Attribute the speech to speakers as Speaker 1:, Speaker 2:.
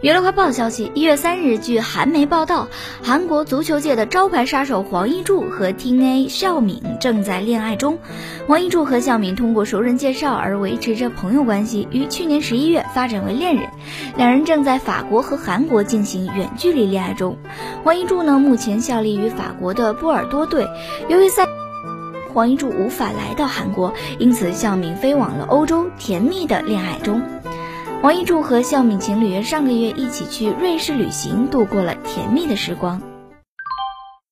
Speaker 1: 娱乐快报消息：一月三日，据韩媒报道，韩国足球界的招牌杀手黄义柱和 T A 孝敏正在恋爱中。黄义柱和孝敏通过熟人介绍而维持着朋友关系，于去年十一月发展为恋人。两人正在法国和韩国进行远距离恋爱中。黄义柱呢，目前效力于法国的波尔多队。由于赛黄义柱无法来到韩国，因此孝敏飞往了欧洲，甜蜜的恋爱中。王一柱和孝敏情侣上个月一起去瑞士旅行，度过了甜蜜的时光。